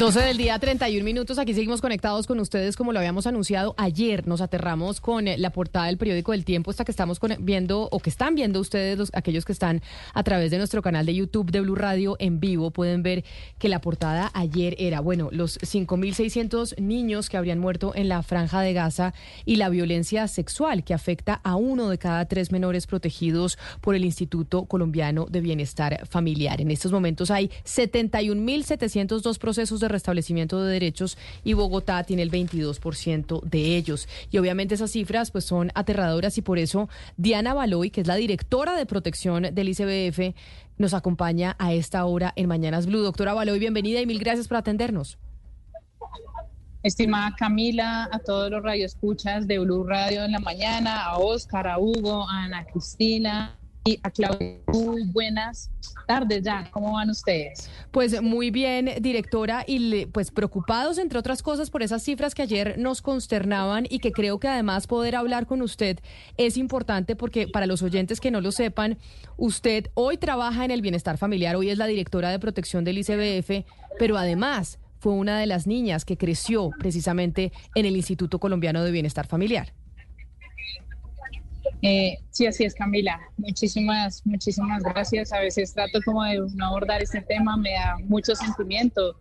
12 del día, 31 minutos. Aquí seguimos conectados con ustedes como lo habíamos anunciado ayer. Nos aterramos con eh, la portada del periódico del Tiempo, esta que estamos viendo o que están viendo ustedes, los, aquellos que están a través de nuestro canal de YouTube de Blue Radio en vivo, pueden ver que la portada ayer era, bueno, los 5.600 niños que habrían muerto en la franja de Gaza y la violencia sexual que afecta a uno de cada tres menores protegidos por el Instituto Colombiano de Bienestar Familiar. En estos momentos hay 71.702 procesos de restablecimiento de derechos y Bogotá tiene el 22% de ellos. Y obviamente esas cifras pues son aterradoras y por eso Diana Baloy, que es la directora de protección del ICBF, nos acompaña a esta hora en Mañanas Blue. Doctora Baloy, bienvenida y mil gracias por atendernos. Estimada Camila, a todos los radioescuchas de Blue Radio en la mañana, a Oscar, a Hugo, a Ana Cristina, y a Claudia, muy buenas tardes ya. ¿Cómo van ustedes? Pues muy bien, directora, y pues preocupados, entre otras cosas, por esas cifras que ayer nos consternaban y que creo que además poder hablar con usted es importante porque para los oyentes que no lo sepan, usted hoy trabaja en el bienestar familiar, hoy es la directora de protección del ICBF, pero además fue una de las niñas que creció precisamente en el Instituto Colombiano de Bienestar Familiar. Eh, sí, así es, Camila. Muchísimas, muchísimas gracias. A veces trato como de no abordar este tema, me da mucho sentimiento.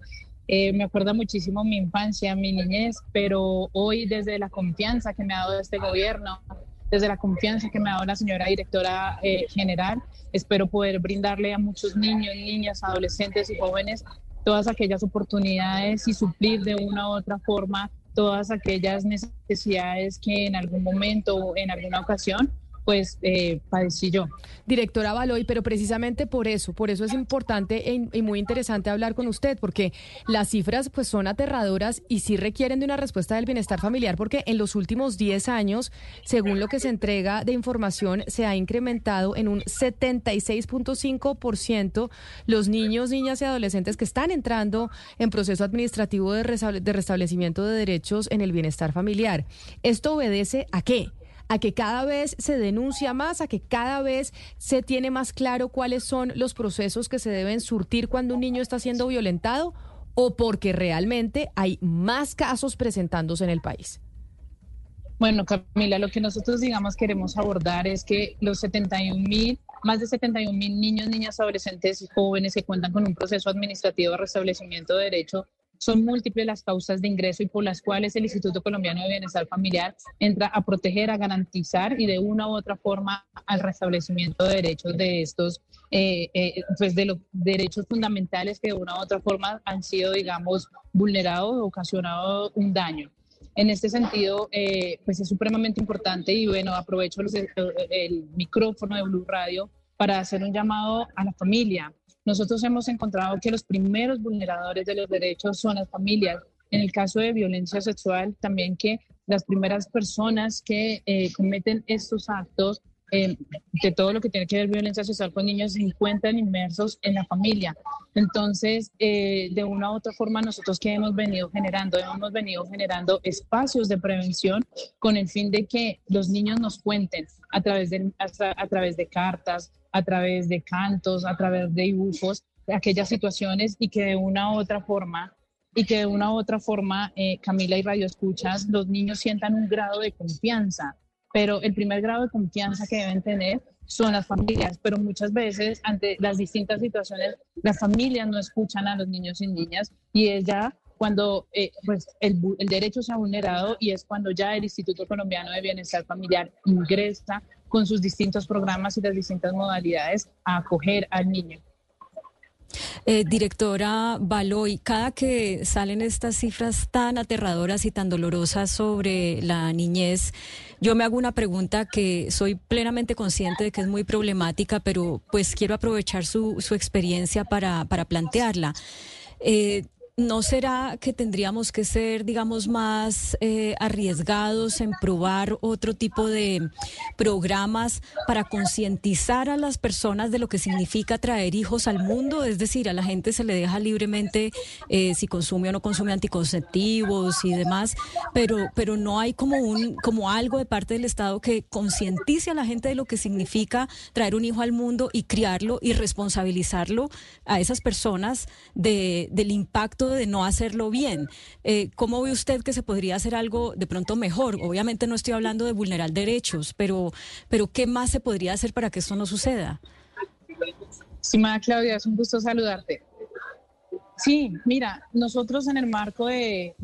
Eh, me acuerda muchísimo mi infancia, mi niñez, pero hoy desde la confianza que me ha dado este gobierno, desde la confianza que me ha dado la señora directora eh, general, espero poder brindarle a muchos niños, niñas, adolescentes y jóvenes todas aquellas oportunidades y suplir de una u otra forma todas aquellas necesidades que en algún momento o en alguna ocasión pues eh, padecí yo. Directora Baloy, pero precisamente por eso, por eso es importante e y muy interesante hablar con usted, porque las cifras pues son aterradoras y sí requieren de una respuesta del bienestar familiar, porque en los últimos 10 años, según lo que se entrega de información, se ha incrementado en un 76.5% los niños, niñas y adolescentes que están entrando en proceso administrativo de, de restablecimiento de derechos en el bienestar familiar. ¿Esto obedece a qué? A que cada vez se denuncia más, a que cada vez se tiene más claro cuáles son los procesos que se deben surtir cuando un niño está siendo violentado o porque realmente hay más casos presentándose en el país? Bueno, Camila, lo que nosotros digamos queremos abordar es que los 71 mil, más de 71 mil niños, niñas, adolescentes y jóvenes que cuentan con un proceso administrativo de restablecimiento de derecho son múltiples las causas de ingreso y por las cuales el Instituto Colombiano de Bienestar Familiar entra a proteger, a garantizar y de una u otra forma al restablecimiento de derechos de estos, eh, eh, pues de los derechos fundamentales que de una u otra forma han sido, digamos, vulnerados o ocasionado un daño. En este sentido, eh, pues es supremamente importante y bueno, aprovecho el micrófono de Blue Radio para hacer un llamado a la familia, nosotros hemos encontrado que los primeros vulneradores de los derechos son las familias. En el caso de violencia sexual, también que las primeras personas que eh, cometen estos actos eh, de todo lo que tiene que ver violencia sexual con niños se encuentran inmersos en la familia. Entonces, eh, de una u otra forma, nosotros que hemos venido generando, hemos venido generando espacios de prevención con el fin de que los niños nos cuenten a través de, cartas, a través de cantos, a través de dibujos, aquellas situaciones y que de una u otra forma y que de una u otra forma, eh, Camila y Radio Escuchas, los niños sientan un grado de confianza, pero el primer grado de confianza que deben tener son las familias, pero muchas veces ante las distintas situaciones, las familias no escuchan a los niños y niñas y es ya cuando eh, pues el, el derecho se ha vulnerado y es cuando ya el Instituto Colombiano de Bienestar Familiar ingresa con sus distintos programas y las distintas modalidades a acoger al niño. Eh, directora Baloy, cada que salen estas cifras tan aterradoras y tan dolorosas sobre la niñez, yo me hago una pregunta que soy plenamente consciente de que es muy problemática, pero pues quiero aprovechar su, su experiencia para, para plantearla. Eh, ¿No será que tendríamos que ser, digamos, más eh, arriesgados en probar otro tipo de programas para concientizar a las personas de lo que significa traer hijos al mundo? Es decir, a la gente se le deja libremente eh, si consume o no consume anticonceptivos y demás, pero, pero no hay como, un, como algo de parte del Estado que concientice a la gente de lo que significa traer un hijo al mundo y criarlo y responsabilizarlo a esas personas de, del impacto tratando de no hacerlo bien. Eh, ¿Cómo ve usted que se podría hacer algo de pronto mejor? Obviamente no estoy hablando de vulnerar derechos, pero, pero ¿qué más se podría hacer para que esto no suceda? Estimada Claudia, es un gusto saludarte. Sí, mira, nosotros en el marco de,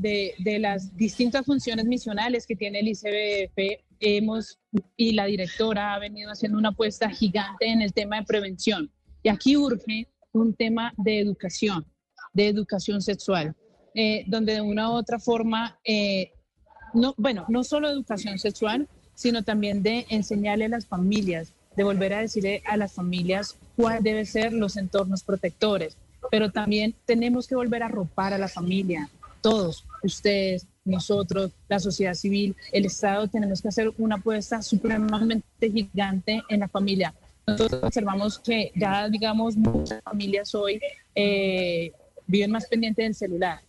las distintas funciones misionales que tiene el ICBF, hemos, y la directora ha venido haciendo una apuesta gigante en el tema de prevención. Y aquí urge un tema de educación, de educación sexual, eh, donde de una u otra forma, eh, no, bueno, no solo educación sexual, sino también de enseñarle a las familias, de volver a decirle a las familias cuáles deben ser los entornos protectores pero también tenemos que volver a ropar a la familia, todos, ustedes, nosotros, la sociedad civil, el Estado, tenemos que hacer una apuesta supremamente gigante en la familia. Nosotros observamos que ya, digamos, muchas familias hoy eh, viven más pendientes del celular,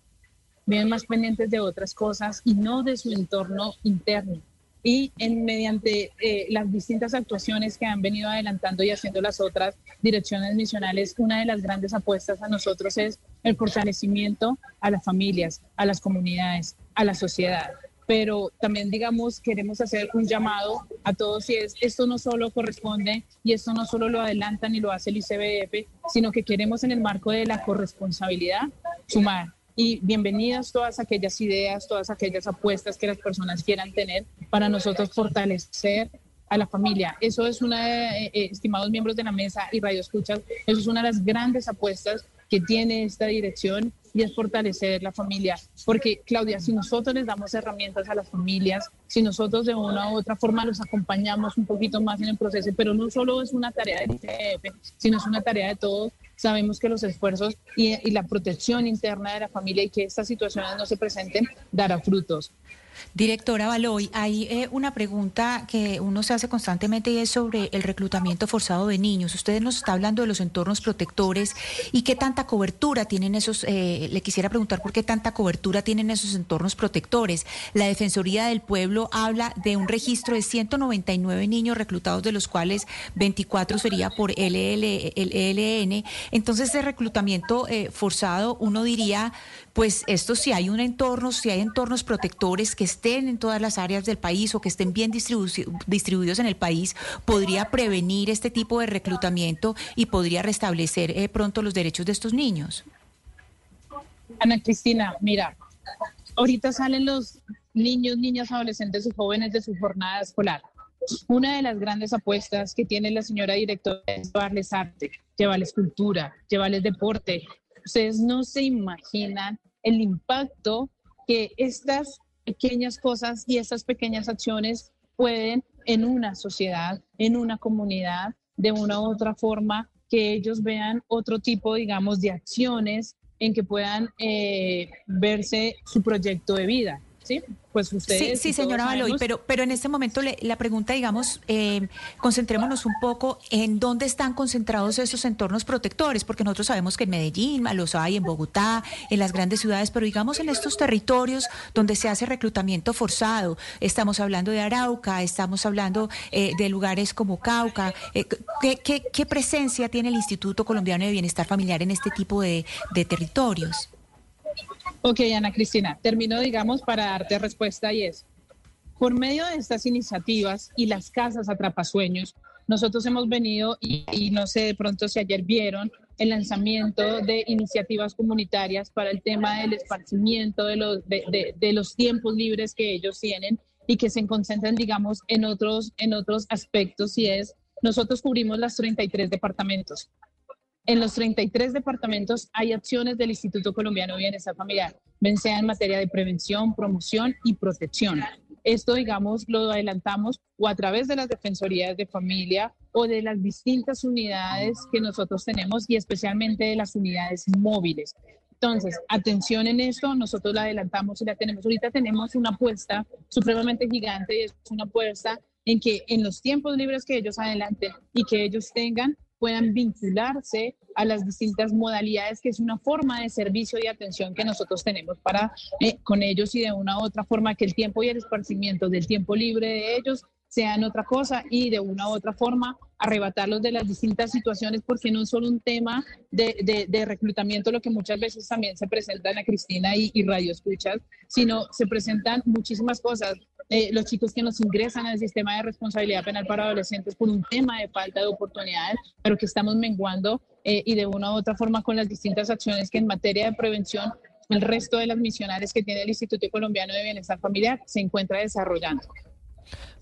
viven más pendientes de otras cosas y no de su entorno interno y en, mediante eh, las distintas actuaciones que han venido adelantando y haciendo las otras direcciones misionales, una de las grandes apuestas a nosotros es el fortalecimiento a las familias, a las comunidades, a la sociedad. Pero también, digamos, queremos hacer un llamado a todos y es, esto no solo corresponde y esto no solo lo adelantan y lo hace el ICBF, sino que queremos en el marco de la corresponsabilidad sumar y bienvenidas todas aquellas ideas, todas aquellas apuestas que las personas quieran tener para nosotros fortalecer a la familia. Eso es una, eh, eh, estimados miembros de la mesa y Radio Escuchas, eso es una de las grandes apuestas que tiene esta dirección y es fortalecer la familia. Porque, Claudia, si nosotros les damos herramientas a las familias, si nosotros de una u otra forma los acompañamos un poquito más en el proceso, pero no solo es una tarea del ICF, sino es una tarea de todos, sabemos que los esfuerzos y, y la protección interna de la familia y que estas situaciones no se presenten dará frutos. Directora Baloy, hay eh, una pregunta que uno se hace constantemente y es sobre el reclutamiento forzado de niños. Usted nos está hablando de los entornos protectores y qué tanta cobertura tienen esos, eh, le quisiera preguntar por qué tanta cobertura tienen esos entornos protectores. La Defensoría del Pueblo habla de un registro de 199 niños reclutados, de los cuales 24 sería por LL, el ELN. Entonces, ese reclutamiento eh, forzado, uno diría, pues esto si hay un entorno, si hay entornos protectores que estén en todas las áreas del país o que estén bien distribuidos en el país, podría prevenir este tipo de reclutamiento y podría restablecer eh, pronto los derechos de estos niños. Ana Cristina, mira, ahorita salen los niños, niñas, adolescentes y jóvenes de su jornada escolar. Una de las grandes apuestas que tiene la señora directora es llevarles arte, llevarles cultura, llevarles deporte. Ustedes no se imaginan el impacto que estas pequeñas cosas y estas pequeñas acciones pueden en una sociedad, en una comunidad, de una u otra forma, que ellos vean otro tipo, digamos, de acciones en que puedan eh, verse su proyecto de vida. ¿Sí? Pues ustedes. Sí, sí señora Baloy, pero, pero en este momento la pregunta, digamos, eh, concentrémonos un poco en dónde están concentrados esos entornos protectores, porque nosotros sabemos que en Medellín los hay, en Bogotá, en las grandes ciudades, pero digamos en estos territorios donde se hace reclutamiento forzado, estamos hablando de Arauca, estamos hablando eh, de lugares como Cauca, eh, ¿qué, presencia tiene el Instituto Colombiano de Bienestar Familiar en este tipo de territorios? Ok, Ana Cristina, termino, digamos, para darte respuesta y es, por medio de estas iniciativas y las casas atrapasueños, nosotros hemos venido y, no sé de pronto si ayer vieron el lanzamiento de iniciativas comunitarias para el tema del esparcimiento de los, de, de, los tiempos libres que ellos tienen y que se concentran, digamos, en otros, en otros aspectos y es, nosotros cubrimos las 33 departamentos. En los 33 departamentos hay acciones del Instituto Colombiano de Bienestar Familiar, bien sea en materia de prevención, promoción y protección. Esto, digamos, lo adelantamos o a través de las defensorías de familia o de las distintas unidades que nosotros tenemos y especialmente de las unidades móviles. Entonces, atención en esto, nosotros la adelantamos y la tenemos. Ahorita tenemos una apuesta supremamente gigante y es una apuesta en que en los tiempos libres que ellos adelanten y que ellos tengan, puedan vincularse a las distintas modalidades, que es una forma de servicio y atención que nosotros tenemos para eh, con ellos y de una u otra forma que el tiempo y el esparcimiento del tiempo libre de ellos sean otra cosa y de una u otra forma arrebatarlos de las distintas situaciones, porque no es solo un tema de, de, reclutamiento, lo que muchas veces también se presenta en la Cristina y, y Radio Escuchas, sino se presentan muchísimas cosas. Eh, los chicos que nos ingresan al sistema de responsabilidad penal para adolescentes por un tema de falta de oportunidades, pero que estamos menguando eh, y de una u otra forma con las distintas acciones que en materia de prevención el resto de las misionales que tiene el Instituto Colombiano de Bienestar Familiar se encuentra desarrollando.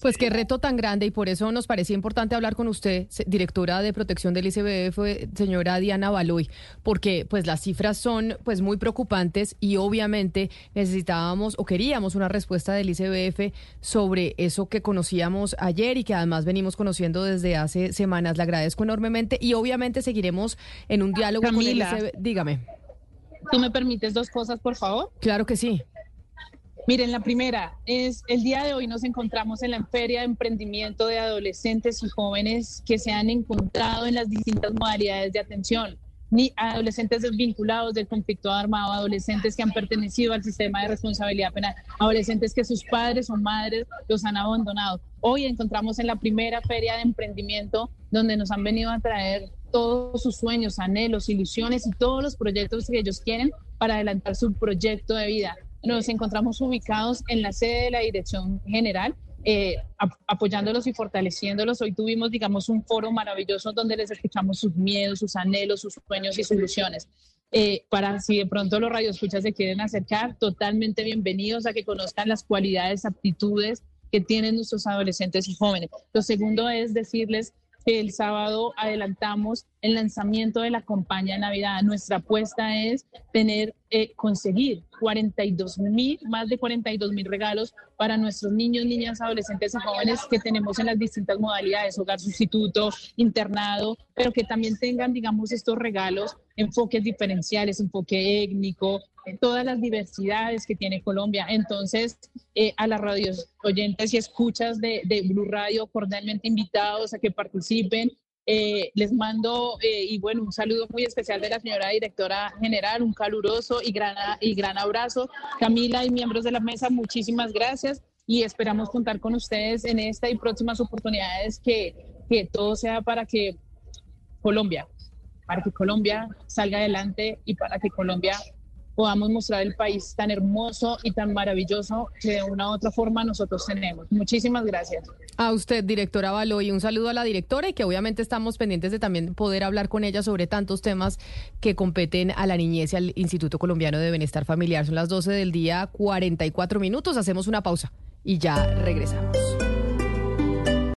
Pues qué reto tan grande y por eso nos parecía importante hablar con usted, directora de protección del ICBF, señora Diana Baloy, porque pues las cifras son pues muy preocupantes y obviamente necesitábamos o queríamos una respuesta del ICBF sobre eso que conocíamos ayer y que además venimos conociendo desde hace semanas. Le agradezco enormemente y obviamente seguiremos en un diálogo con el ICBF. Dígame. ¿Tú me permites dos cosas, por favor? Claro que sí. Miren, la primera es el día de hoy nos encontramos en la Feria de Emprendimiento de Adolescentes y Jóvenes que se han encontrado en las distintas modalidades de atención, ni adolescentes desvinculados del conflicto armado, adolescentes que han pertenecido al sistema de responsabilidad penal, adolescentes que sus padres o madres los han abandonado. Hoy encontramos en la primera Feria de Emprendimiento donde nos han venido a traer todos sus sueños, anhelos, ilusiones y todos los proyectos que ellos quieren para adelantar su proyecto de vida nos encontramos ubicados en la sede de la Dirección General, eh, apoyándolos y fortaleciéndolos. Hoy tuvimos, digamos, un foro maravilloso donde les escuchamos sus miedos, sus anhelos, sus sueños y soluciones. Eh, para si de pronto los radioescuchas se quieren acercar, totalmente bienvenidos a que conozcan las cualidades, aptitudes que tienen nuestros adolescentes y jóvenes. Lo segundo es decirles que el sábado adelantamos el lanzamiento de la campaña de Navidad. Nuestra apuesta es tener, eh, conseguir 42 mil, más de 42 mil regalos para nuestros niños, niñas, adolescentes y jóvenes que tenemos en las distintas modalidades, hogar sustituto, internado, pero que también tengan, digamos, estos regalos, enfoques diferenciales, enfoque étnico, todas las diversidades que tiene Colombia. Entonces, eh, a las radios oyentes y escuchas de, de Blue Radio, cordialmente invitados a que participen eh, les mando, eh, y bueno, un saludo muy especial de la señora directora general, un caluroso y gran, y gran abrazo. Camila y miembros de la mesa, muchísimas gracias y esperamos contar con ustedes en esta y próximas oportunidades que, que todo sea para que Colombia, para que Colombia salga adelante y para que Colombia podamos mostrar el país tan hermoso y tan maravilloso que de una u otra forma nosotros tenemos. Muchísimas gracias. A usted, directora Baloy, un saludo a la directora y que obviamente estamos pendientes de también poder hablar con ella sobre tantos temas que competen a la niñez y al Instituto Colombiano de Bienestar Familiar. Son las 12 del día, 44 minutos. Hacemos una pausa y ya regresamos.